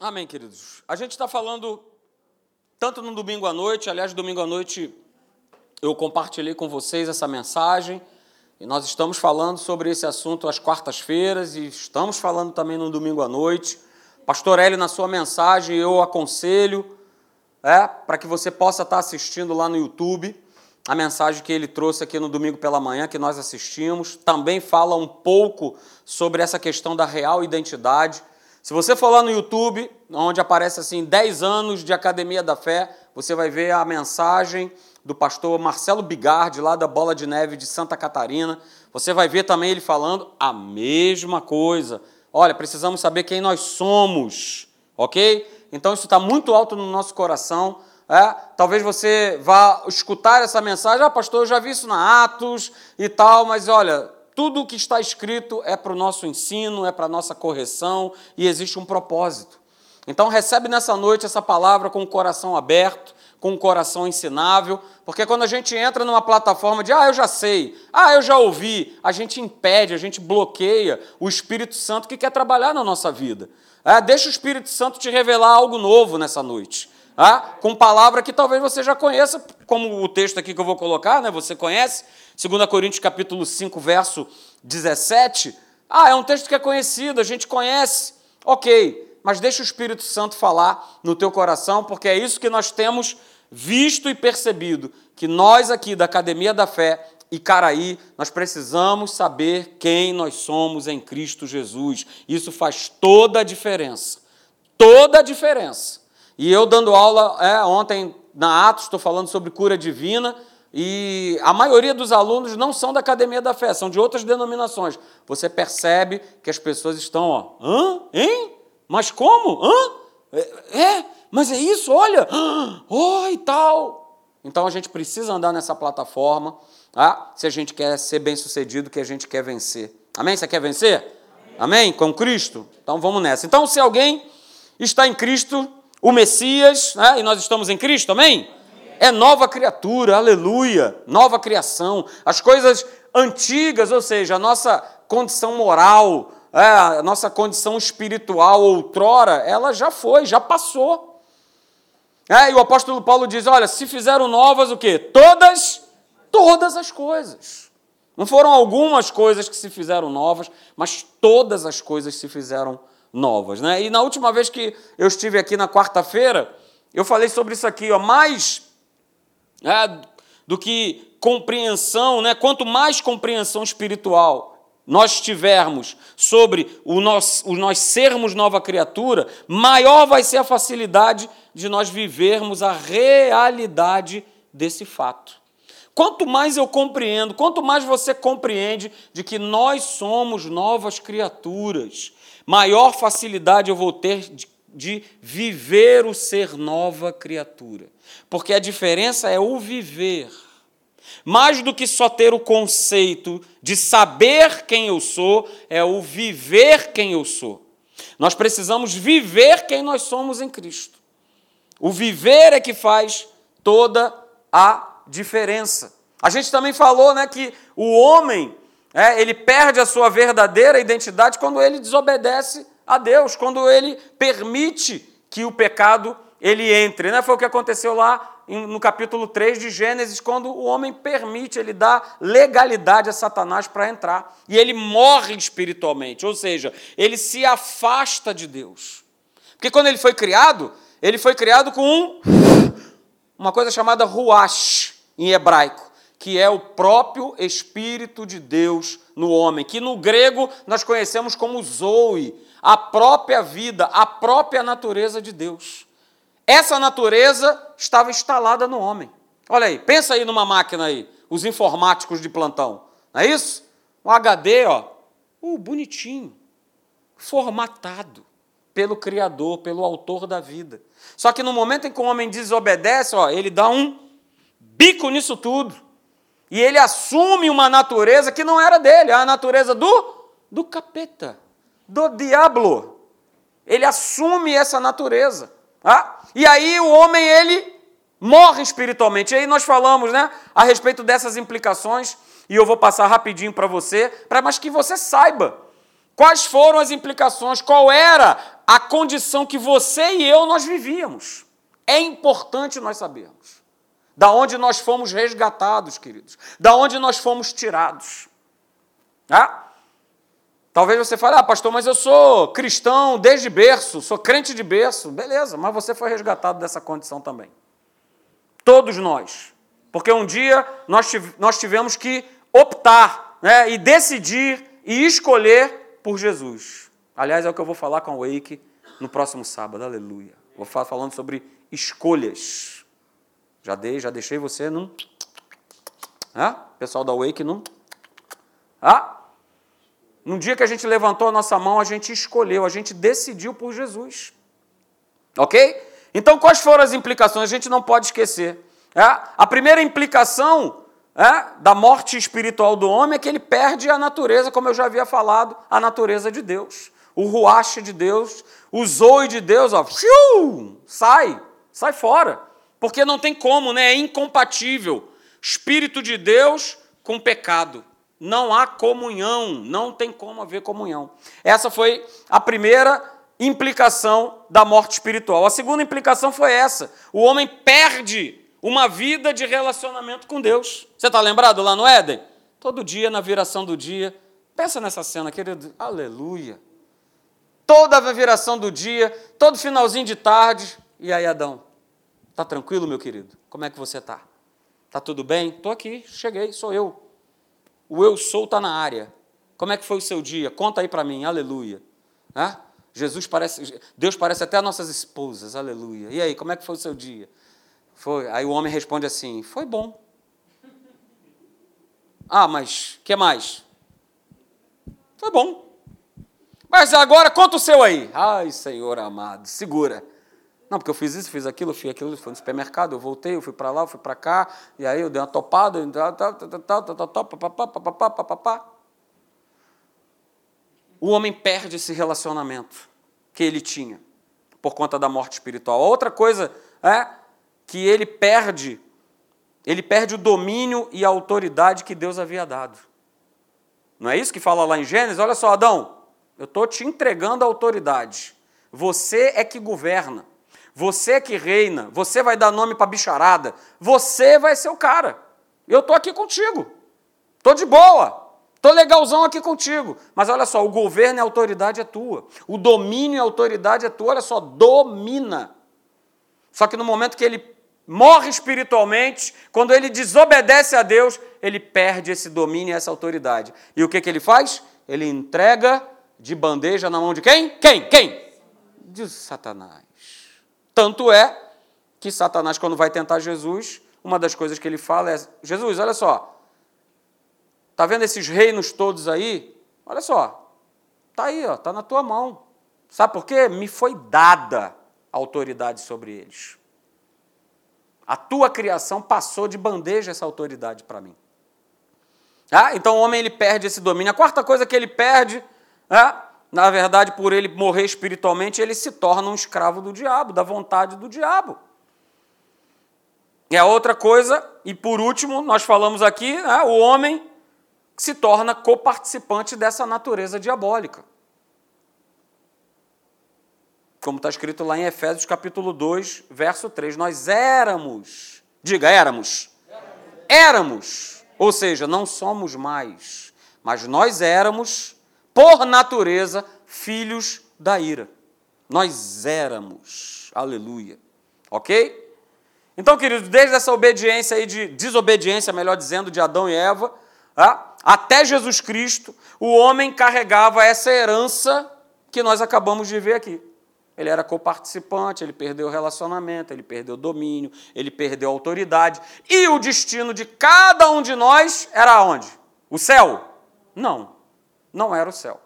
Amém, queridos. A gente está falando tanto no domingo à noite, aliás, domingo à noite eu compartilhei com vocês essa mensagem e nós estamos falando sobre esse assunto às quartas-feiras e estamos falando também no domingo à noite. Pastor Hélio, na sua mensagem, eu aconselho é, para que você possa estar assistindo lá no YouTube a mensagem que ele trouxe aqui no domingo pela manhã, que nós assistimos. Também fala um pouco sobre essa questão da real identidade. Se você for lá no YouTube, onde aparece assim 10 anos de Academia da Fé, você vai ver a mensagem do pastor Marcelo Bigardi, lá da Bola de Neve de Santa Catarina. Você vai ver também ele falando a mesma coisa. Olha, precisamos saber quem nós somos, ok? Então isso está muito alto no nosso coração. É? Talvez você vá escutar essa mensagem, ah, pastor, eu já vi isso na Atos e tal, mas olha, tudo o que está escrito é para o nosso ensino, é para a nossa correção e existe um propósito. Então recebe nessa noite essa palavra com o coração aberto, com o coração ensinável, porque quando a gente entra numa plataforma de, ah, eu já sei, ah, eu já ouvi, a gente impede, a gente bloqueia o Espírito Santo que quer trabalhar na nossa vida. É, deixa o Espírito Santo te revelar algo novo nessa noite. É, com palavra que talvez você já conheça, como o texto aqui que eu vou colocar, né, você conhece, 2 Coríntios capítulo 5, verso 17. Ah, é um texto que é conhecido, a gente conhece. Ok, mas deixa o Espírito Santo falar no teu coração, porque é isso que nós temos visto e percebido, que nós aqui da Academia da Fé e Caraí, nós precisamos saber quem nós somos em Cristo Jesus. Isso faz toda a diferença. Toda a diferença. E eu dando aula é, ontem na Atos, estou falando sobre cura divina, e a maioria dos alunos não são da Academia da Fé, são de outras denominações. Você percebe que as pessoas estão, ó, hã? Hein? Mas como? Hã? É, é mas é isso, olha, oh, e tal. Então a gente precisa andar nessa plataforma, tá? se a gente quer ser bem sucedido, que a gente quer vencer. Amém? Você quer vencer? Amém? Com Cristo? Então vamos nessa. Então, se alguém está em Cristo, o Messias, né? e nós estamos em Cristo, amém? É nova criatura, aleluia, nova criação. As coisas antigas, ou seja, a nossa condição moral, é, a nossa condição espiritual outrora, ela já foi, já passou. É, e o apóstolo Paulo diz: olha, se fizeram novas o quê? Todas, todas as coisas. Não foram algumas coisas que se fizeram novas, mas todas as coisas se fizeram novas. Né? E na última vez que eu estive aqui na quarta-feira, eu falei sobre isso aqui, ó, mais é, do que compreensão, né? quanto mais compreensão espiritual nós tivermos sobre o nós, o nós sermos nova criatura, maior vai ser a facilidade de nós vivermos a realidade desse fato. Quanto mais eu compreendo, quanto mais você compreende de que nós somos novas criaturas, maior facilidade eu vou ter de, de viver o ser nova criatura. Porque a diferença é o viver mais do que só ter o conceito de saber quem eu sou, é o viver quem eu sou. Nós precisamos viver quem nós somos em Cristo. O viver é que faz toda a diferença. A gente também falou né, que o homem é, ele perde a sua verdadeira identidade quando ele desobedece a Deus, quando ele permite que o pecado ele entre. Né? Foi o que aconteceu lá no capítulo 3 de Gênesis, quando o homem permite, ele dá legalidade a Satanás para entrar. E ele morre espiritualmente, ou seja, ele se afasta de Deus. Porque quando ele foi criado, ele foi criado com um, uma coisa chamada ruach, em hebraico, que é o próprio Espírito de Deus no homem, que no grego nós conhecemos como zoe, a própria vida, a própria natureza de Deus. Essa natureza estava instalada no homem. Olha aí, pensa aí numa máquina aí, os informáticos de plantão. Não é isso? Um HD, ó, uh, bonitinho, formatado pelo Criador, pelo autor da vida. Só que no momento em que o homem desobedece, ó, ele dá um bico nisso tudo. E ele assume uma natureza que não era dele, é a natureza do, do capeta, do diabo. Ele assume essa natureza. Ah? E aí o homem ele morre espiritualmente. E aí nós falamos, né, a respeito dessas implicações, e eu vou passar rapidinho para você, para mas que você saiba quais foram as implicações, qual era a condição que você e eu nós vivíamos. É importante nós sabermos. Da onde nós fomos resgatados, queridos. Da onde nós fomos tirados. Ah? Talvez você fale, ah, pastor, mas eu sou cristão desde berço, sou crente de berço. Beleza, mas você foi resgatado dessa condição também. Todos nós. Porque um dia nós, nós tivemos que optar né, e decidir e escolher por Jesus. Aliás, é o que eu vou falar com a Wake no próximo sábado. Aleluia. Vou falar falando sobre escolhas. Já dei, já deixei você num. Ah, pessoal da Wake num. Ah, no dia que a gente levantou a nossa mão, a gente escolheu, a gente decidiu por Jesus. Ok? Então, quais foram as implicações? A gente não pode esquecer. É? A primeira implicação é, da morte espiritual do homem é que ele perde a natureza, como eu já havia falado, a natureza de Deus. O ruache de Deus, o zoe de Deus, ó, sai, sai fora. Porque não tem como, né? é incompatível. Espírito de Deus com pecado. Não há comunhão, não tem como haver comunhão. Essa foi a primeira implicação da morte espiritual. A segunda implicação foi essa: o homem perde uma vida de relacionamento com Deus. Você está lembrado lá no Éden? Todo dia, na viração do dia. Pensa nessa cena, querido. Aleluia. Toda a viração do dia, todo finalzinho de tarde. E aí, Adão? Tá tranquilo, meu querido? Como é que você tá? Tá tudo bem? Tô aqui, cheguei, sou eu. O eu sou está na área. Como é que foi o seu dia? Conta aí para mim, aleluia. Jesus parece, Deus parece até nossas esposas, aleluia. E aí, como é que foi o seu dia? Foi. Aí o homem responde assim: Foi bom. Ah, mas que mais? Foi bom. Mas agora conta o seu aí. Ai, Senhor amado, segura. Não, porque eu fiz isso, fiz aquilo, fiz aquilo, fui no supermercado, eu voltei, eu fui para lá, eu fui para cá, e aí eu dei uma topada, o homem perde esse relacionamento que ele tinha por conta da morte espiritual. Outra coisa é que ele perde, ele perde o domínio e a autoridade que Deus havia dado. Não é isso que fala lá em Gênesis? Olha só, Adão, eu estou te entregando a autoridade. Você é que governa. Você é que reina. Você vai dar nome para bicharada. Você vai ser o cara. Eu estou aqui contigo. Estou de boa. Estou legalzão aqui contigo. Mas olha só, o governo e a autoridade é tua. O domínio e a autoridade é tua. Olha só, domina. Só que no momento que ele morre espiritualmente, quando ele desobedece a Deus, ele perde esse domínio e essa autoridade. E o que, que ele faz? Ele entrega de bandeja na mão de quem? Quem? Quem? De Satanás. Tanto é que Satanás, quando vai tentar Jesus, uma das coisas que ele fala é: Jesus, olha só, tá vendo esses reinos todos aí? Olha só, tá aí, ó, tá na tua mão. Sabe por quê? Me foi dada autoridade sobre eles. A tua criação passou de bandeja essa autoridade para mim. Ah, então o homem ele perde esse domínio. A quarta coisa que ele perde, ah, na verdade, por ele morrer espiritualmente, ele se torna um escravo do diabo, da vontade do diabo. E a outra coisa, e por último, nós falamos aqui, ah, o homem se torna coparticipante dessa natureza diabólica como está escrito lá em Efésios capítulo 2, verso 3. Nós éramos, diga, éramos. Éramos. Ou seja, não somos mais, mas nós éramos, por natureza, filhos da ira. Nós éramos. Aleluia. Ok? Então, queridos, desde essa obediência aí de desobediência, melhor dizendo, de Adão e Eva, ah, até Jesus Cristo, o homem carregava essa herança que nós acabamos de ver aqui ele era coparticipante, ele perdeu o relacionamento, ele perdeu o domínio, ele perdeu a autoridade. E o destino de cada um de nós era onde? O céu? Não, não era o céu.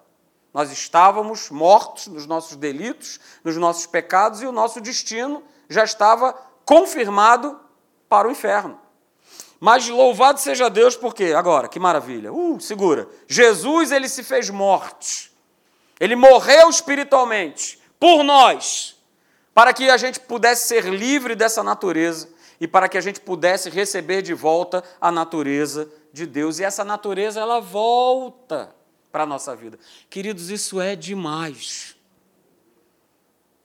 Nós estávamos mortos nos nossos delitos, nos nossos pecados, e o nosso destino já estava confirmado para o inferno. Mas louvado seja Deus, porque agora, que maravilha. Uh, segura. Jesus ele se fez morte. Ele morreu espiritualmente por nós, para que a gente pudesse ser livre dessa natureza e para que a gente pudesse receber de volta a natureza de Deus. E essa natureza, ela volta para a nossa vida. Queridos, isso é demais.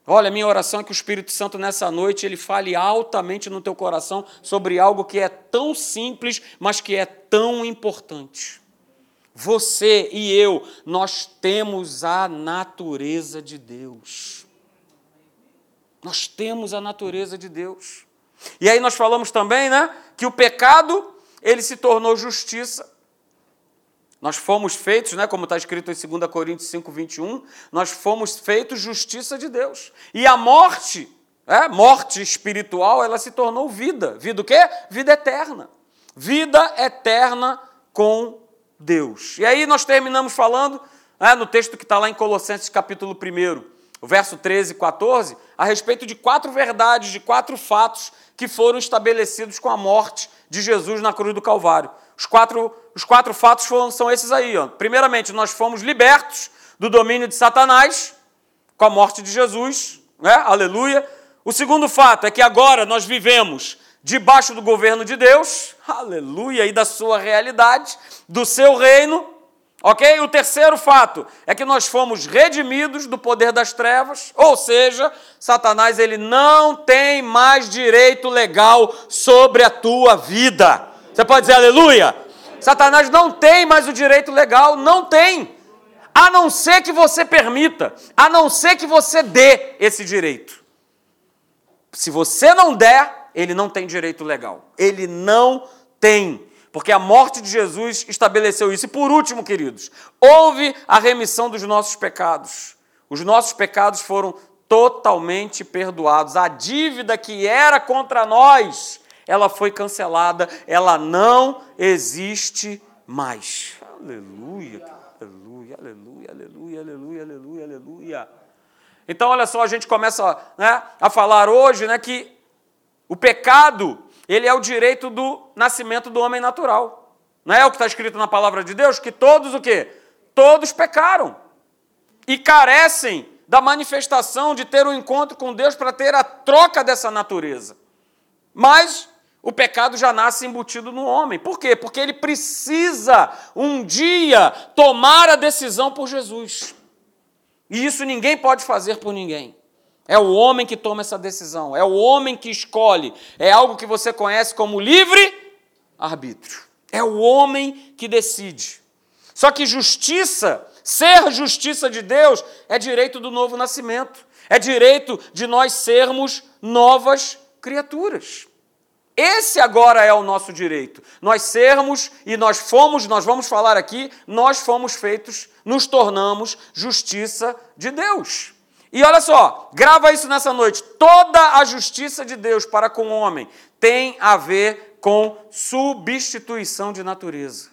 Olha, minha oração é que o Espírito Santo nessa noite ele fale altamente no teu coração sobre algo que é tão simples, mas que é tão importante. Você e eu, nós temos a natureza de Deus. Nós temos a natureza de Deus. E aí nós falamos também, né, que o pecado, ele se tornou justiça. Nós fomos feitos, né, como está escrito em 2 Coríntios 5, 21, nós fomos feitos justiça de Deus. E a morte, é, morte espiritual, ela se tornou vida. Vida o quê? Vida eterna. Vida eterna com Deus. E aí nós terminamos falando, né, no texto que está lá em Colossenses capítulo 1, o verso 13 e 14, a respeito de quatro verdades, de quatro fatos que foram estabelecidos com a morte de Jesus na cruz do Calvário. Os quatro, os quatro fatos foram, são esses aí. Ó. Primeiramente, nós fomos libertos do domínio de Satanás com a morte de Jesus, né? aleluia. O segundo fato é que agora nós vivemos debaixo do governo de Deus, aleluia, e da sua realidade, do seu reino, ok? O terceiro fato é que nós fomos redimidos do poder das trevas, ou seja, Satanás ele não tem mais direito legal sobre a tua vida. Você pode dizer aleluia? Satanás não tem mais o direito legal, não tem. A não ser que você permita, a não ser que você dê esse direito. Se você não der, ele não tem direito legal. Ele não tem. Porque a morte de Jesus estabeleceu isso. E por último, queridos, houve a remissão dos nossos pecados. Os nossos pecados foram totalmente perdoados. A dívida que era contra nós ela foi cancelada, ela não existe mais. Aleluia, aleluia, aleluia, aleluia, aleluia, aleluia, aleluia. Então, olha só, a gente começa né, a falar hoje né, que o pecado, ele é o direito do nascimento do homem natural. Não é o que está escrito na palavra de Deus? Que todos o quê? Todos pecaram. E carecem da manifestação de ter um encontro com Deus para ter a troca dessa natureza. Mas o pecado já nasce embutido no homem. Por quê? Porque ele precisa um dia tomar a decisão por Jesus. E isso ninguém pode fazer por ninguém. É o homem que toma essa decisão, é o homem que escolhe. É algo que você conhece como livre arbítrio. É o homem que decide. Só que justiça, ser justiça de Deus, é direito do novo nascimento. É direito de nós sermos novas criaturas. Esse agora é o nosso direito. Nós sermos e nós fomos, nós vamos falar aqui, nós fomos feitos, nos tornamos justiça de Deus. E olha só, grava isso nessa noite. Toda a justiça de Deus para com o homem tem a ver com substituição de natureza.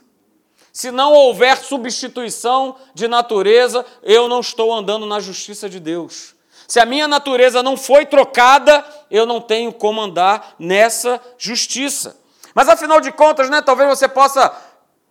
Se não houver substituição de natureza, eu não estou andando na justiça de Deus. Se a minha natureza não foi trocada, eu não tenho como andar nessa justiça. Mas afinal de contas, né, talvez você possa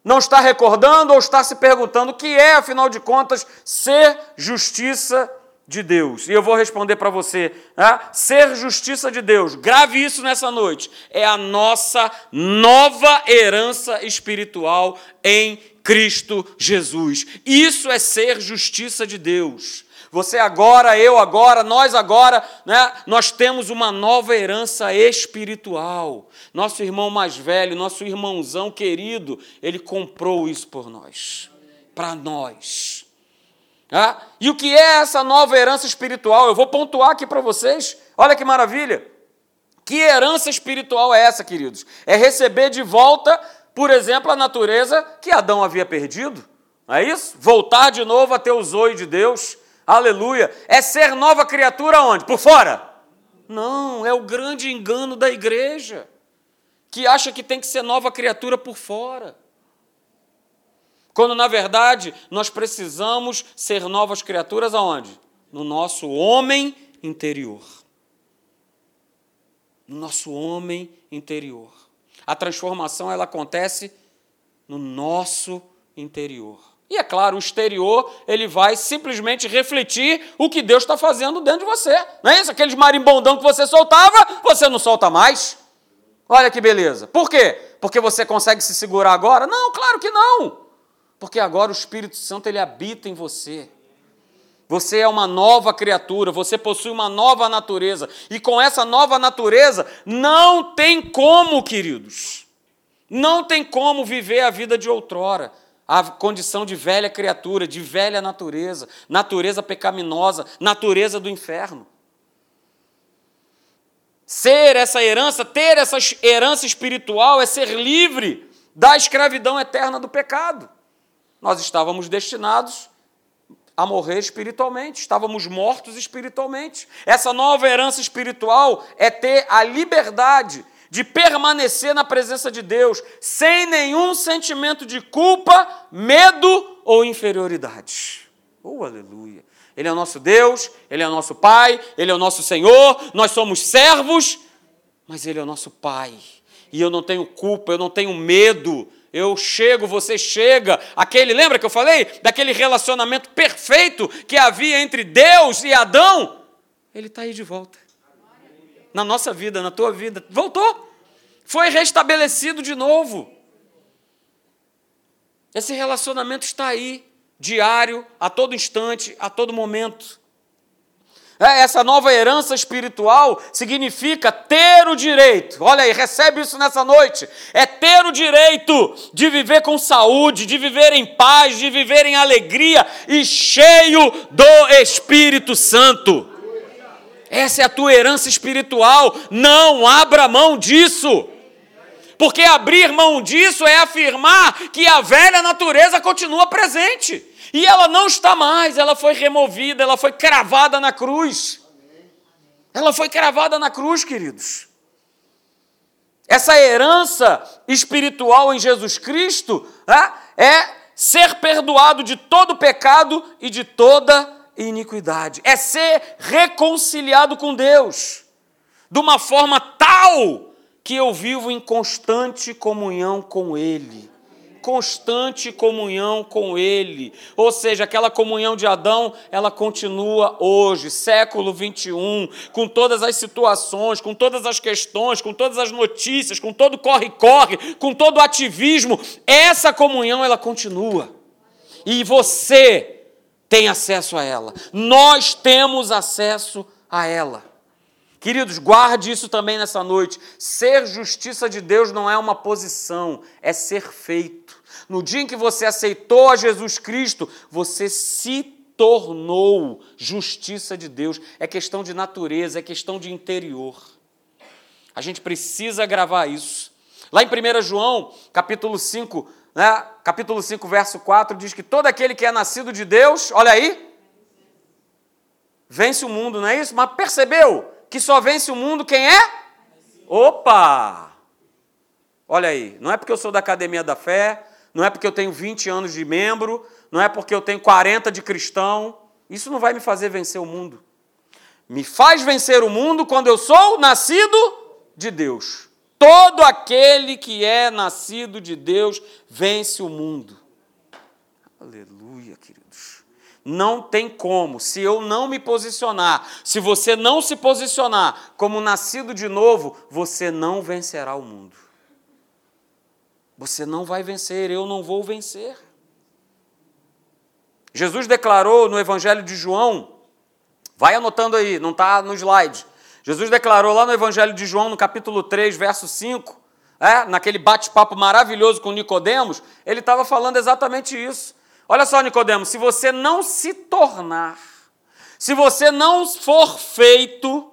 não estar recordando ou estar se perguntando o que é, afinal de contas, ser justiça de Deus. E eu vou responder para você: né? ser justiça de Deus, grave isso nessa noite, é a nossa nova herança espiritual em Cristo Jesus. Isso é ser justiça de Deus. Você agora, eu agora, nós agora, né? Nós temos uma nova herança espiritual. Nosso irmão mais velho, nosso irmãozão querido, ele comprou isso por nós, para nós. Ah, e o que é essa nova herança espiritual? Eu vou pontuar aqui para vocês. Olha que maravilha. Que herança espiritual é essa, queridos? É receber de volta, por exemplo, a natureza que Adão havia perdido. Não é isso? Voltar de novo a ter o zoe de Deus Aleluia. É ser nova criatura onde? Por fora? Não, é o grande engano da igreja, que acha que tem que ser nova criatura por fora. Quando na verdade nós precisamos ser novas criaturas aonde? No nosso homem interior. No nosso homem interior. A transformação ela acontece no nosso interior. E é claro, o exterior ele vai simplesmente refletir o que Deus está fazendo dentro de você. Não é isso? Aqueles marimbondão que você soltava, você não solta mais. Olha que beleza. Por quê? Porque você consegue se segurar agora? Não, claro que não. Porque agora o Espírito Santo ele habita em você. Você é uma nova criatura, você possui uma nova natureza. E com essa nova natureza, não tem como, queridos, não tem como viver a vida de outrora a condição de velha criatura, de velha natureza, natureza pecaminosa, natureza do inferno. Ser essa herança, ter essa herança espiritual é ser livre da escravidão eterna do pecado. Nós estávamos destinados a morrer espiritualmente, estávamos mortos espiritualmente. Essa nova herança espiritual é ter a liberdade de permanecer na presença de Deus sem nenhum sentimento de culpa, medo ou inferioridade. Oh, aleluia! Ele é o nosso Deus, Ele é o nosso Pai, Ele é o nosso Senhor, nós somos servos, mas Ele é o nosso Pai. E eu não tenho culpa, eu não tenho medo. Eu chego, você chega. Aquele, lembra que eu falei? Daquele relacionamento perfeito que havia entre Deus e Adão? Ele está aí de volta na nossa vida, na tua vida. Voltou. Foi restabelecido de novo. Esse relacionamento está aí, diário, a todo instante, a todo momento. É, essa nova herança espiritual significa ter o direito, olha aí, recebe isso nessa noite, é ter o direito de viver com saúde, de viver em paz, de viver em alegria e cheio do Espírito Santo. Essa é a tua herança espiritual. Não abra mão disso. Porque abrir mão disso é afirmar que a velha natureza continua presente. E ela não está mais, ela foi removida, ela foi cravada na cruz. Ela foi cravada na cruz, queridos. Essa herança espiritual em Jesus Cristo né, é ser perdoado de todo pecado e de toda iniquidade, é ser reconciliado com Deus, de uma forma tal que eu vivo em constante comunhão com Ele. Constante comunhão com Ele. Ou seja, aquela comunhão de Adão, ela continua hoje, século 21, com todas as situações, com todas as questões, com todas as notícias, com todo corre-corre, com todo ativismo. Essa comunhão, ela continua. E você tem acesso a ela. Nós temos acesso a ela. Queridos, guarde isso também nessa noite. Ser justiça de Deus não é uma posição, é ser feito. No dia em que você aceitou a Jesus Cristo, você se tornou justiça de Deus. É questão de natureza, é questão de interior. A gente precisa gravar isso. Lá em 1 João, capítulo 5, né, capítulo 5, verso 4, diz que todo aquele que é nascido de Deus, olha aí, vence o mundo, não é isso? Mas percebeu que só vence o mundo quem é? Opa! Olha aí, não é porque eu sou da Academia da Fé, não é porque eu tenho 20 anos de membro, não é porque eu tenho 40 de cristão, isso não vai me fazer vencer o mundo. Me faz vencer o mundo quando eu sou nascido de Deus. Todo aquele que é nascido de Deus vence o mundo. Aleluia, queridos. Não tem como, se eu não me posicionar, se você não se posicionar como nascido de novo, você não vencerá o mundo. Você não vai vencer, eu não vou vencer. Jesus declarou no Evangelho de João, vai anotando aí, não está no slide. Jesus declarou lá no Evangelho de João, no capítulo 3, verso 5, é, naquele bate-papo maravilhoso com Nicodemos, ele estava falando exatamente isso. Olha só, Nicodemos, se você não se tornar, se você não for feito,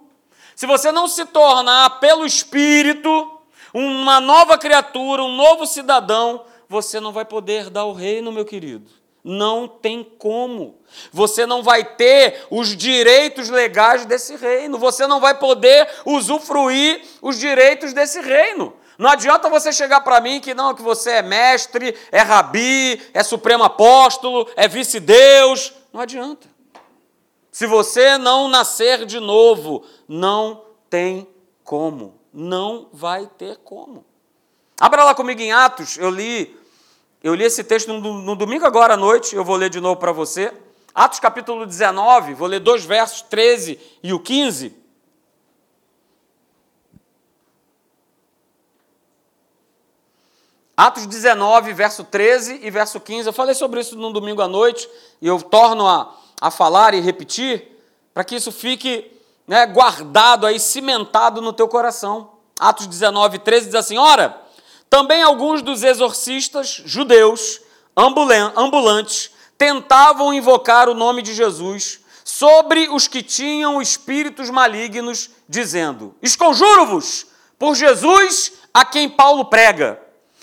se você não se tornar pelo Espírito uma nova criatura, um novo cidadão, você não vai poder dar o reino, meu querido. Não tem como. Você não vai ter os direitos legais desse reino. Você não vai poder usufruir os direitos desse reino. Não adianta você chegar para mim que não, que você é mestre, é rabi, é supremo apóstolo, é vice-deus. Não adianta. Se você não nascer de novo, não tem como. Não vai ter como. Abra lá comigo em Atos, eu li eu li esse texto no, domingo agora à noite, eu vou ler de novo para você. Atos capítulo 19, vou ler dois versos, 13 e o 15. Atos 19, verso 13 e verso 15. Eu falei sobre isso no domingo à noite e eu torno a, a falar e repetir, para que isso fique né, guardado aí, cimentado no teu coração. Atos 19, 13 diz assim: Ora, também alguns dos exorcistas judeus ambulantes tentavam invocar o nome de Jesus sobre os que tinham espíritos malignos, dizendo: Esconjuro-vos por Jesus a quem Paulo prega.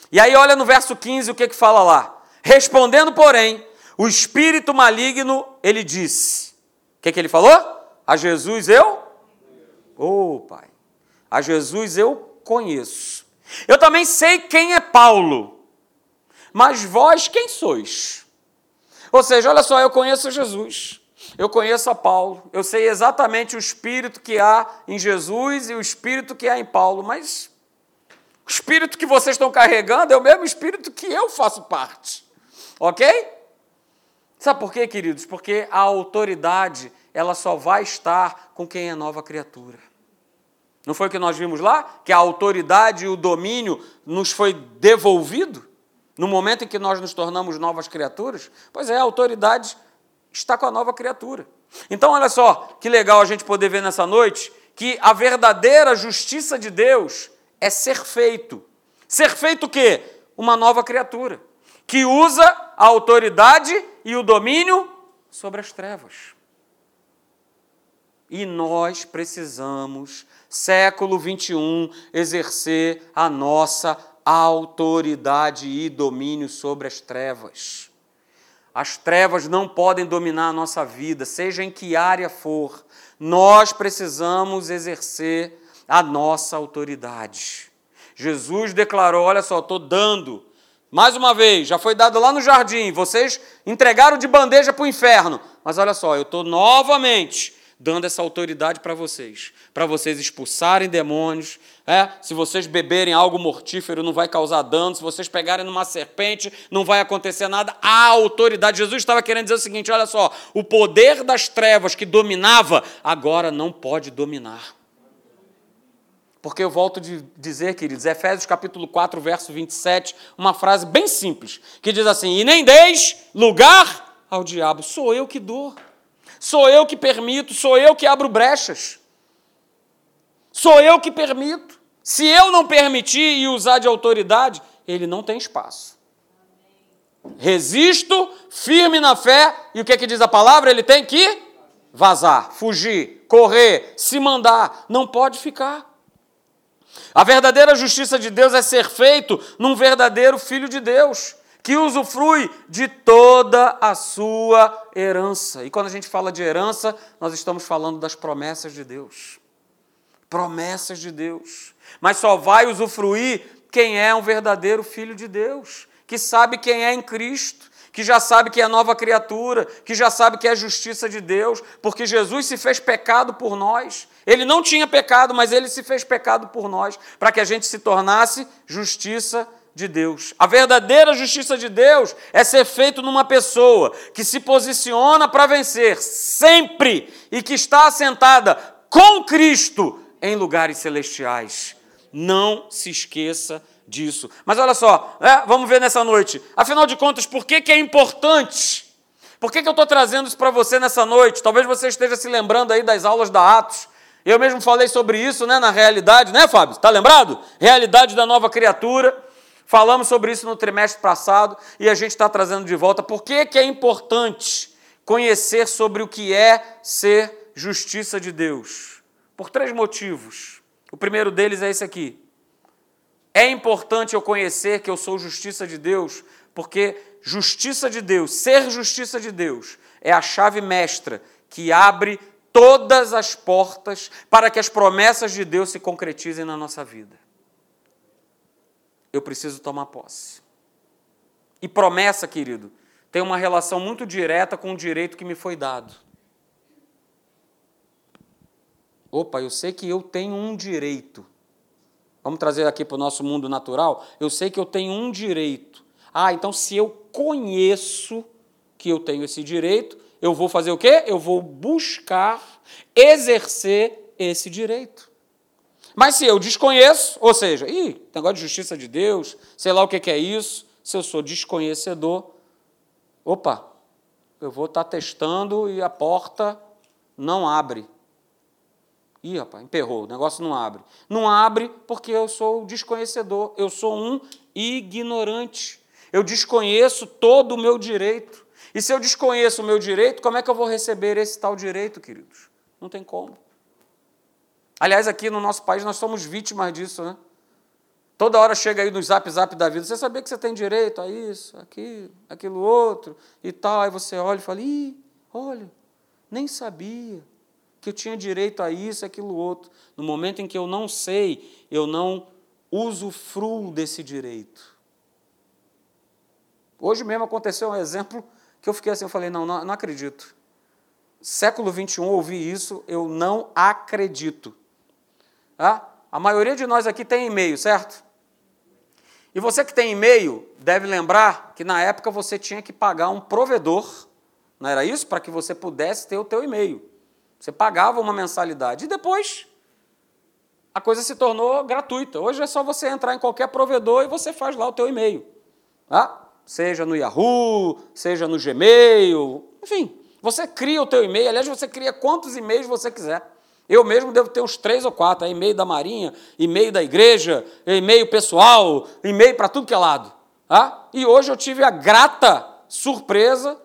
E aí, olha no verso 15 o que, que fala lá. Respondendo, porém, o espírito maligno, ele disse: O que, que ele falou? A Jesus eu? Oh, Pai. A Jesus eu conheço. Eu também sei quem é Paulo. Mas vós quem sois? Ou seja, olha só, eu conheço Jesus. Eu conheço a Paulo, eu sei exatamente o espírito que há em Jesus e o espírito que há em Paulo, mas o espírito que vocês estão carregando é o mesmo espírito que eu faço parte. Ok? Sabe por quê, queridos? Porque a autoridade, ela só vai estar com quem é nova criatura. Não foi o que nós vimos lá? Que a autoridade e o domínio nos foi devolvido no momento em que nós nos tornamos novas criaturas? Pois é, a autoridade está com a nova criatura. Então, olha só que legal a gente poder ver nessa noite que a verdadeira justiça de Deus é ser feito. Ser feito o quê? Uma nova criatura, que usa a autoridade e o domínio sobre as trevas. E nós precisamos, século 21, exercer a nossa autoridade e domínio sobre as trevas. As trevas não podem dominar a nossa vida, seja em que área for. Nós precisamos exercer a nossa autoridade. Jesus declarou: Olha só, estou dando. Mais uma vez, já foi dado lá no jardim, vocês entregaram de bandeja para o inferno. Mas olha só, eu estou novamente dando essa autoridade para vocês, para vocês expulsarem demônios. É? Se vocês beberem algo mortífero, não vai causar dano. Se vocês pegarem numa serpente, não vai acontecer nada. A autoridade. Jesus estava querendo dizer o seguinte: olha só, o poder das trevas que dominava, agora não pode dominar. Porque eu volto a dizer, queridos, Efésios capítulo 4, verso 27, uma frase bem simples, que diz assim: E nem deis lugar ao diabo, sou eu que dou, sou eu que permito, sou eu que abro brechas, sou eu que permito. Se eu não permitir e usar de autoridade, ele não tem espaço. Resisto, firme na fé, e o que, é que diz a palavra? Ele tem que vazar, fugir, correr, se mandar, não pode ficar. A verdadeira justiça de Deus é ser feito num verdadeiro filho de Deus, que usufrui de toda a sua herança. E quando a gente fala de herança, nós estamos falando das promessas de Deus. Promessas de Deus. Mas só vai usufruir quem é um verdadeiro filho de Deus, que sabe quem é em Cristo, que já sabe que é nova criatura, que já sabe que é justiça de Deus, porque Jesus se fez pecado por nós. Ele não tinha pecado, mas ele se fez pecado por nós, para que a gente se tornasse justiça de Deus. A verdadeira justiça de Deus é ser feito numa pessoa que se posiciona para vencer sempre e que está assentada com Cristo em lugares celestiais. Não se esqueça disso. Mas olha só, é, vamos ver nessa noite. Afinal de contas, por que, que é importante? Por que, que eu estou trazendo isso para você nessa noite? Talvez você esteja se lembrando aí das aulas da Atos. Eu mesmo falei sobre isso né, na realidade, né, Fábio? Está lembrado? Realidade da nova criatura. Falamos sobre isso no trimestre passado e a gente está trazendo de volta. Por que, que é importante conhecer sobre o que é ser justiça de Deus? Por três motivos. O primeiro deles é esse aqui. É importante eu conhecer que eu sou justiça de Deus, porque justiça de Deus, ser justiça de Deus, é a chave mestra que abre todas as portas para que as promessas de Deus se concretizem na nossa vida. Eu preciso tomar posse. E promessa, querido, tem uma relação muito direta com o direito que me foi dado. Opa, eu sei que eu tenho um direito Vamos trazer aqui para o nosso mundo natural. Eu sei que eu tenho um direito. Ah, então se eu conheço que eu tenho esse direito, eu vou fazer o quê? Eu vou buscar exercer esse direito. Mas se eu desconheço, ou seja, ih, negócio de justiça de Deus, sei lá o que é isso, se eu sou desconhecedor, opa, eu vou estar tá testando e a porta não abre. Ih, rapaz, emperrou, o negócio não abre. Não abre porque eu sou desconhecedor, eu sou um ignorante. Eu desconheço todo o meu direito. E se eu desconheço o meu direito, como é que eu vou receber esse tal direito, queridos? Não tem como. Aliás, aqui no nosso país nós somos vítimas disso, né? Toda hora chega aí no zap zap da vida, você sabia que você tem direito a isso, aquilo, aquilo outro e tal. Aí você olha e fala, ih, olha, nem sabia que eu tinha direito a isso, aquilo outro. No momento em que eu não sei, eu não usufruo desse direito. Hoje mesmo aconteceu um exemplo que eu fiquei assim, eu falei, não, não, não acredito. Século XXI, ouvi isso, eu não acredito. Ah, a maioria de nós aqui tem e-mail, certo? E você que tem e-mail, deve lembrar que na época você tinha que pagar um provedor, não era isso? Para que você pudesse ter o teu e-mail. Você pagava uma mensalidade. E depois a coisa se tornou gratuita. Hoje é só você entrar em qualquer provedor e você faz lá o teu e-mail. Tá? Seja no Yahoo, seja no Gmail, enfim. Você cria o teu e-mail. Aliás, você cria quantos e-mails você quiser. Eu mesmo devo ter uns três ou quatro, e-mail da Marinha, e-mail da igreja, e-mail pessoal, e-mail para tudo que é lado. Tá? E hoje eu tive a grata surpresa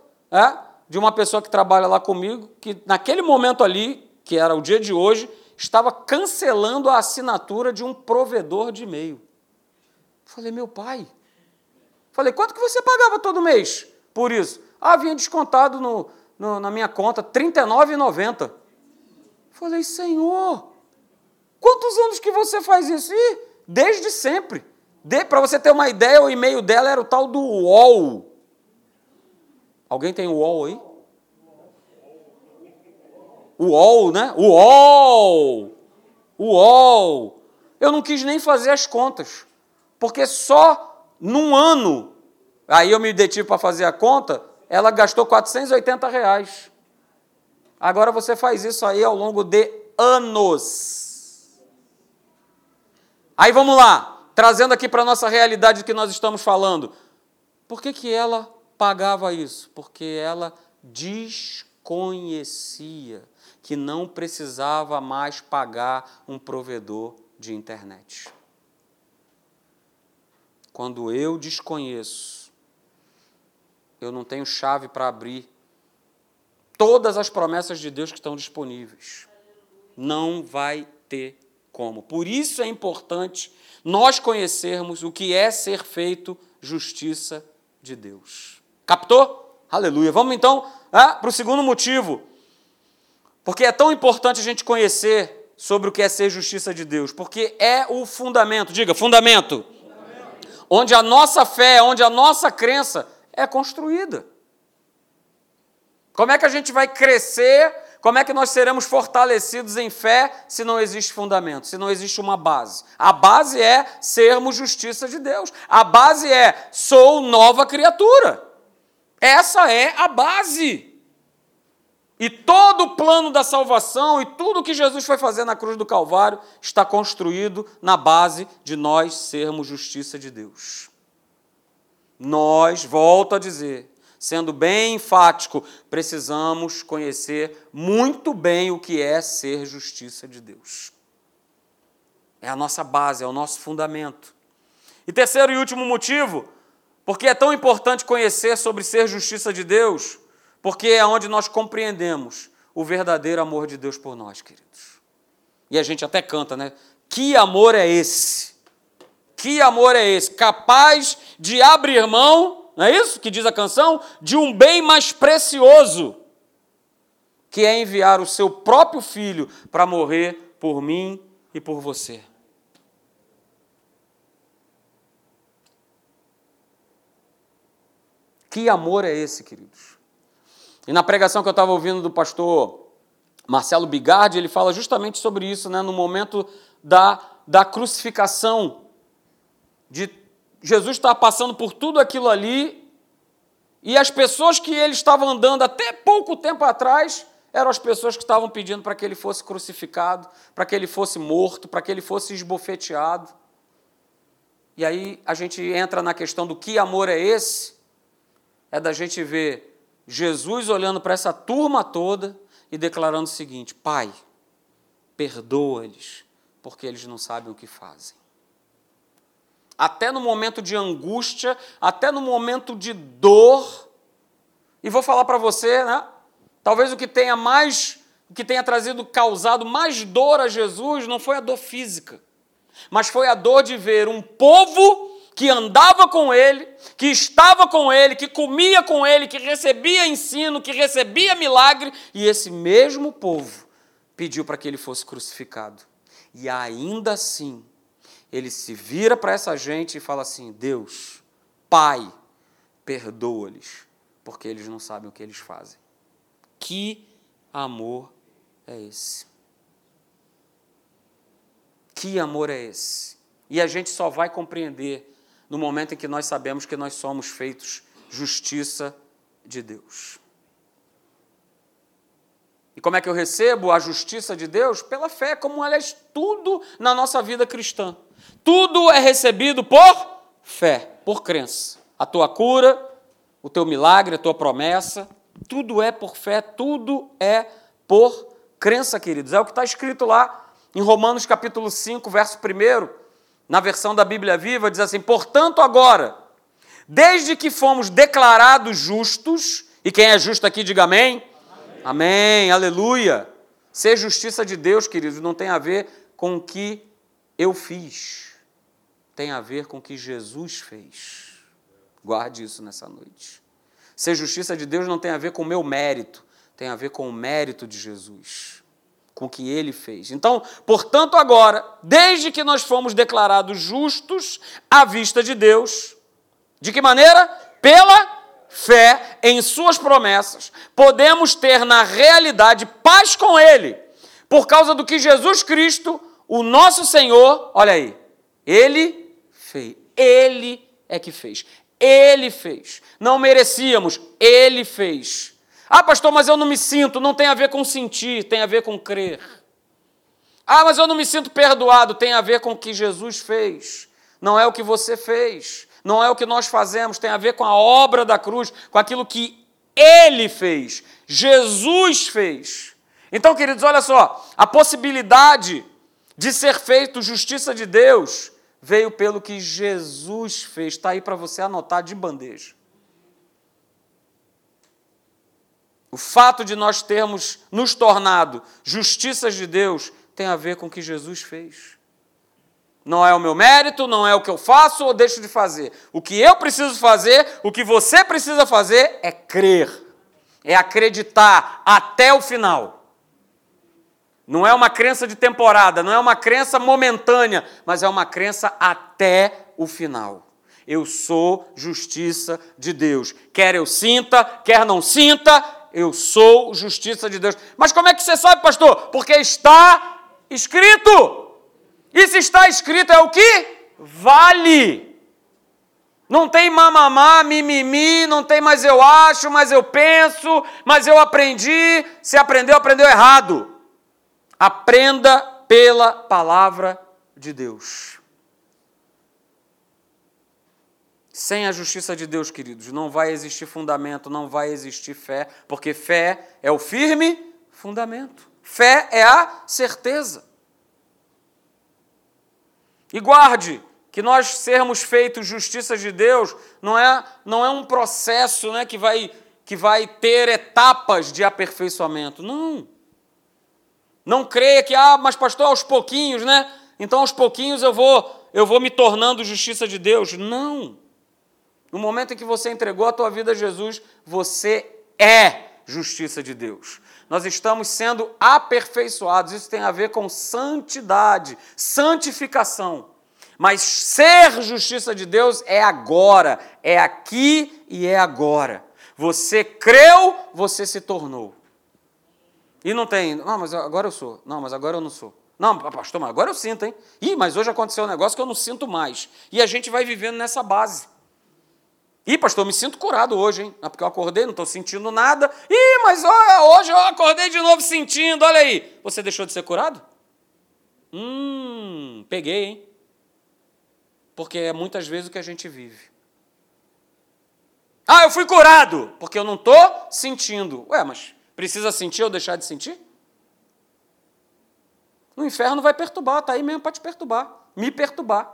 de uma pessoa que trabalha lá comigo, que naquele momento ali, que era o dia de hoje, estava cancelando a assinatura de um provedor de e-mail. Falei, meu pai. Falei, quanto que você pagava todo mês por isso? Ah, vinha descontado no, no na minha conta, R$ 39,90. Falei, Senhor, quantos anos que você faz isso? Ih, desde sempre. De, Para você ter uma ideia, o e-mail dela era o tal do UOL. Alguém tem o UOL aí? UOL, né? UOL! UOL! Eu não quis nem fazer as contas, porque só num ano, aí eu me detive para fazer a conta, ela gastou 480 reais. Agora você faz isso aí ao longo de anos. Aí vamos lá, trazendo aqui para a nossa realidade que nós estamos falando. Por que, que ela pagava isso? Porque ela desconhecia que não precisava mais pagar um provedor de internet. Quando eu desconheço, eu não tenho chave para abrir todas as promessas de Deus que estão disponíveis. Não vai ter como. Por isso é importante nós conhecermos o que é ser feito justiça de Deus. Captou? Aleluia. Vamos então ah, para o segundo motivo. Porque é tão importante a gente conhecer sobre o que é ser justiça de Deus. Porque é o fundamento, diga, fundamento. fundamento. Onde a nossa fé, onde a nossa crença é construída. Como é que a gente vai crescer? Como é que nós seremos fortalecidos em fé se não existe fundamento, se não existe uma base? A base é sermos justiça de Deus. A base é sou nova criatura. Essa é a base. E todo o plano da salvação e tudo que Jesus foi fazer na cruz do Calvário está construído na base de nós sermos justiça de Deus. Nós, volto a dizer, sendo bem enfático, precisamos conhecer muito bem o que é ser justiça de Deus. É a nossa base, é o nosso fundamento. E terceiro e último motivo, porque é tão importante conhecer sobre ser justiça de Deus, porque é onde nós compreendemos o verdadeiro amor de Deus por nós, queridos. E a gente até canta, né? Que amor é esse? Que amor é esse? Capaz de abrir mão não é isso que diz a canção? De um bem mais precioso, que é enviar o seu próprio filho para morrer por mim e por você. Que amor é esse, queridos? E na pregação que eu estava ouvindo do pastor Marcelo Bigardi, ele fala justamente sobre isso, né, no momento da, da crucificação, de Jesus estava passando por tudo aquilo ali, e as pessoas que ele estava andando até pouco tempo atrás eram as pessoas que estavam pedindo para que ele fosse crucificado, para que ele fosse morto, para que ele fosse esbofeteado. E aí a gente entra na questão do que amor é esse? É da gente ver Jesus olhando para essa turma toda e declarando o seguinte: Pai, perdoa-lhes, porque eles não sabem o que fazem. Até no momento de angústia, até no momento de dor, e vou falar para você, né? Talvez o que tenha mais, o que tenha trazido, causado mais dor a Jesus não foi a dor física, mas foi a dor de ver um povo que andava com ele, que estava com ele, que comia com ele, que recebia ensino, que recebia milagre, e esse mesmo povo pediu para que ele fosse crucificado. E ainda assim, ele se vira para essa gente e fala assim: Deus, Pai, perdoa-lhes, porque eles não sabem o que eles fazem. Que amor é esse? Que amor é esse? E a gente só vai compreender no momento em que nós sabemos que nós somos feitos justiça de Deus. E como é que eu recebo a justiça de Deus? Pela fé, como aliás tudo na nossa vida cristã. Tudo é recebido por fé, por crença. A tua cura, o teu milagre, a tua promessa, tudo é por fé, tudo é por crença, queridos. É o que está escrito lá em Romanos capítulo 5, verso 1 na versão da Bíblia Viva, diz assim: Portanto, agora, desde que fomos declarados justos, e quem é justo aqui, diga amém. Amém, amém aleluia. Ser justiça de Deus, queridos, não tem a ver com o que eu fiz, tem a ver com o que Jesus fez. Guarde isso nessa noite. Ser justiça de Deus não tem a ver com o meu mérito, tem a ver com o mérito de Jesus com o que ele fez. Então, portanto, agora, desde que nós fomos declarados justos à vista de Deus, de que maneira? Pela fé em Suas promessas, podemos ter na realidade paz com Ele, por causa do que Jesus Cristo, o nosso Senhor, olha aí, Ele fez. Ele é que fez. Ele fez. Não merecíamos, Ele fez. Ah, pastor, mas eu não me sinto. Não tem a ver com sentir, tem a ver com crer. Ah, mas eu não me sinto perdoado. Tem a ver com o que Jesus fez. Não é o que você fez. Não é o que nós fazemos. Tem a ver com a obra da cruz, com aquilo que Ele fez. Jesus fez. Então, queridos, olha só. A possibilidade de ser feito justiça de Deus veio pelo que Jesus fez. Está aí para você anotar de bandeja. O fato de nós termos nos tornado justiças de Deus tem a ver com o que Jesus fez. Não é o meu mérito, não é o que eu faço ou deixo de fazer. O que eu preciso fazer, o que você precisa fazer é crer, é acreditar até o final. Não é uma crença de temporada, não é uma crença momentânea, mas é uma crença até o final. Eu sou justiça de Deus. Quer eu sinta, quer não sinta, eu sou justiça de Deus. Mas como é que você sabe, pastor? Porque está escrito. E se está escrito é o que? Vale. Não tem mamamá, mimimi, não tem mas eu acho, mas eu penso, mas eu aprendi. Se aprendeu, aprendeu errado. Aprenda pela palavra de Deus. Sem a justiça de Deus, queridos, não vai existir fundamento, não vai existir fé, porque fé é o firme fundamento. Fé é a certeza. E guarde que nós sermos feitos justiça de Deus não é, não é um processo né, que, vai, que vai ter etapas de aperfeiçoamento. Não. Não creia que, ah, mas pastor, aos pouquinhos, né? Então aos pouquinhos eu vou, eu vou me tornando justiça de Deus. Não. No momento em que você entregou a tua vida a Jesus, você é justiça de Deus. Nós estamos sendo aperfeiçoados. Isso tem a ver com santidade, santificação. Mas ser justiça de Deus é agora, é aqui e é agora. Você creu, você se tornou. E não tem, não, mas agora eu sou. Não, mas agora eu não sou. Não, pastor, mas agora eu sinto, hein? Ih, mas hoje aconteceu um negócio que eu não sinto mais. E a gente vai vivendo nessa base. Ih, pastor, me sinto curado hoje, hein? porque eu acordei, não estou sentindo nada. Ih, mas hoje eu acordei de novo sentindo, olha aí. Você deixou de ser curado? Hum, peguei, hein? Porque é muitas vezes o que a gente vive. Ah, eu fui curado, porque eu não estou sentindo. Ué, mas precisa sentir ou deixar de sentir? O inferno vai perturbar, está aí mesmo para te perturbar, me perturbar.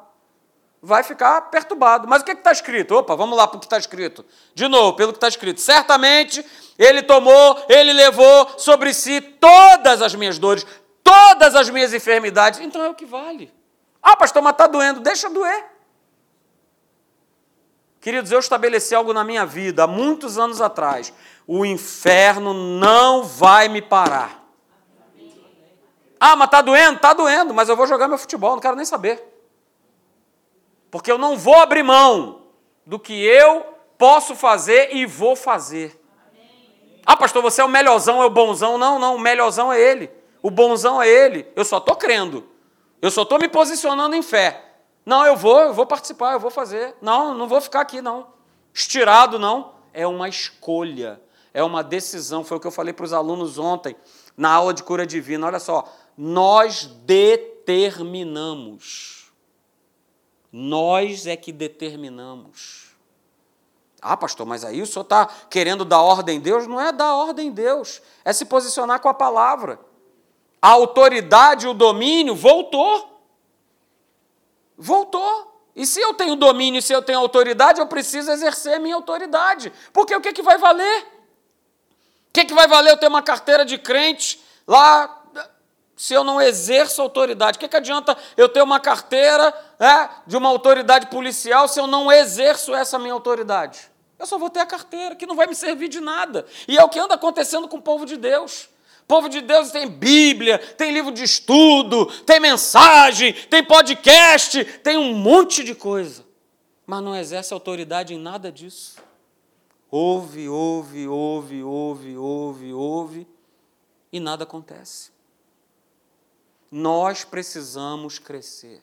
Vai ficar perturbado. Mas o que está escrito? Opa, vamos lá para o que está escrito. De novo, pelo que está escrito. Certamente ele tomou, ele levou sobre si todas as minhas dores, todas as minhas enfermidades. Então é o que vale. Ah, pastor, mas está doendo. Deixa doer. Queridos, eu estabeleci algo na minha vida há muitos anos atrás. O inferno não vai me parar. Ah, mas está doendo? Está doendo, mas eu vou jogar meu futebol, não quero nem saber. Porque eu não vou abrir mão do que eu posso fazer e vou fazer. Ah, pastor, você é o melhorzão, é o bonzão. Não, não, o melhorzão é ele. O bonzão é ele. Eu só estou crendo. Eu só estou me posicionando em fé. Não, eu vou, eu vou participar, eu vou fazer. Não, não vou ficar aqui, não. Estirado, não. É uma escolha, é uma decisão. Foi o que eu falei para os alunos ontem, na aula de cura divina. Olha só, nós determinamos. Nós é que determinamos. Ah, pastor, mas aí o senhor está querendo dar ordem em Deus? Não é dar ordem em Deus, é se posicionar com a palavra. A autoridade, o domínio voltou. Voltou. E se eu tenho domínio, se eu tenho autoridade, eu preciso exercer minha autoridade. Porque o que, que vai valer? O que, que vai valer eu ter uma carteira de crente lá se eu não exerço autoridade? O que, que adianta eu ter uma carteira é, de uma autoridade policial se eu não exerço essa minha autoridade? Eu só vou ter a carteira, que não vai me servir de nada. E é o que anda acontecendo com o povo de Deus povo de Deus tem Bíblia, tem livro de estudo, tem mensagem, tem podcast, tem um monte de coisa, mas não exerce autoridade em nada disso. Ouve, ouve, ouve, ouve, ouve, ouve, e nada acontece. Nós precisamos crescer.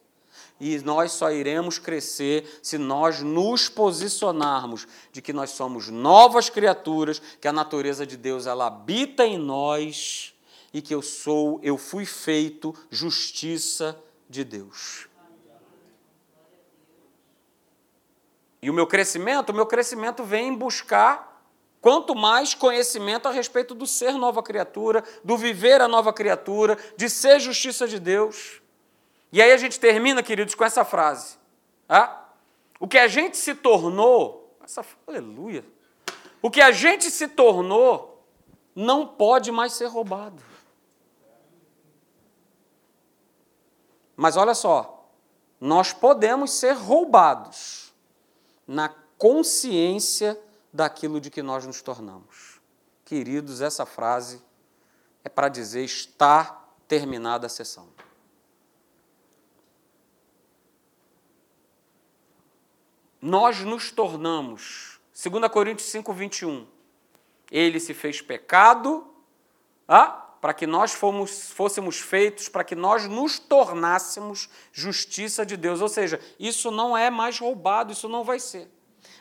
E nós só iremos crescer se nós nos posicionarmos de que nós somos novas criaturas, que a natureza de Deus ela habita em nós e que eu sou, eu fui feito justiça de Deus. E o meu crescimento, o meu crescimento vem em buscar quanto mais conhecimento a respeito do ser nova criatura, do viver a nova criatura, de ser justiça de Deus. E aí a gente termina, queridos, com essa frase. Ah? O que a gente se tornou, essa, aleluia, o que a gente se tornou não pode mais ser roubado. Mas olha só, nós podemos ser roubados na consciência daquilo de que nós nos tornamos. Queridos, essa frase é para dizer está terminada a sessão. nós nos tornamos. 2 Coríntios 5, 21. Ele se fez pecado ah, para que nós fomos, fôssemos feitos, para que nós nos tornássemos justiça de Deus. Ou seja, isso não é mais roubado, isso não vai ser.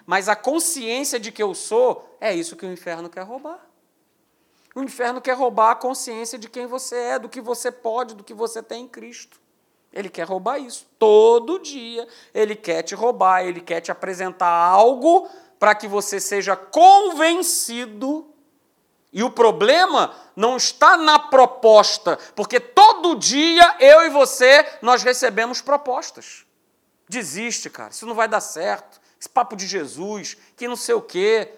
Mas a consciência de que eu sou, é isso que o inferno quer roubar. O inferno quer roubar a consciência de quem você é, do que você pode, do que você tem em Cristo. Ele quer roubar isso. Todo dia ele quer te roubar, ele quer te apresentar algo para que você seja convencido. E o problema não está na proposta, porque todo dia eu e você nós recebemos propostas. Desiste, cara, isso não vai dar certo. Esse papo de Jesus, que não sei o quê.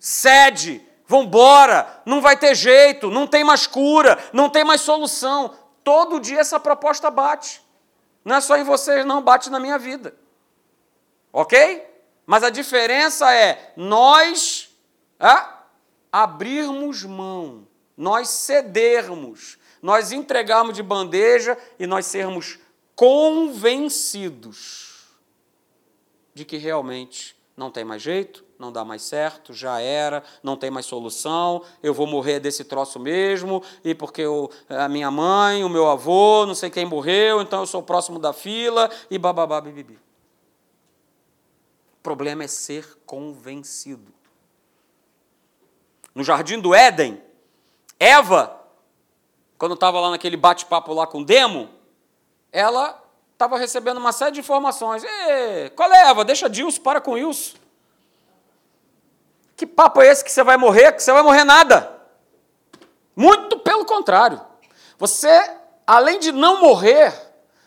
Cede, vambora, não vai ter jeito, não tem mais cura, não tem mais solução. Todo dia essa proposta bate. Não é só em vocês, não, bate na minha vida. Ok? Mas a diferença é nós é, abrirmos mão, nós cedermos, nós entregarmos de bandeja e nós sermos convencidos de que realmente não tem mais jeito, não dá mais certo, já era, não tem mais solução, eu vou morrer desse troço mesmo, e porque eu, a minha mãe, o meu avô, não sei quem morreu, então eu sou próximo da fila, e bababá, bibibi. O problema é ser convencido. No jardim do Éden, Eva, quando estava lá naquele bate-papo lá com Demo, ela estava recebendo uma série de informações. Ei, qual é, Eva? Deixa Dilson, para com isso. Que papo é esse que você vai morrer? Que você vai morrer nada. Muito pelo contrário. Você, além de não morrer,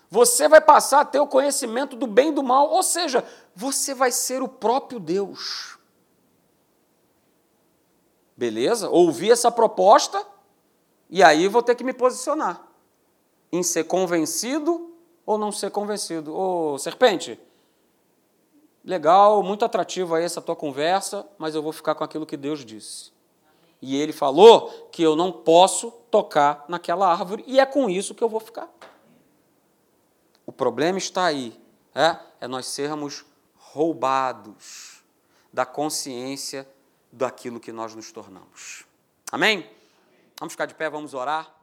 você vai passar a ter o conhecimento do bem e do mal, ou seja, você vai ser o próprio Deus. Beleza? Ouvi essa proposta e aí vou ter que me posicionar em ser convencido ou não ser convencido. Ô, serpente, legal, muito atrativo aí essa tua conversa, mas eu vou ficar com aquilo que Deus disse. E ele falou que eu não posso tocar naquela árvore, e é com isso que eu vou ficar. O problema está aí, é, é nós sermos roubados da consciência daquilo que nós nos tornamos. Amém? Vamos ficar de pé, vamos orar.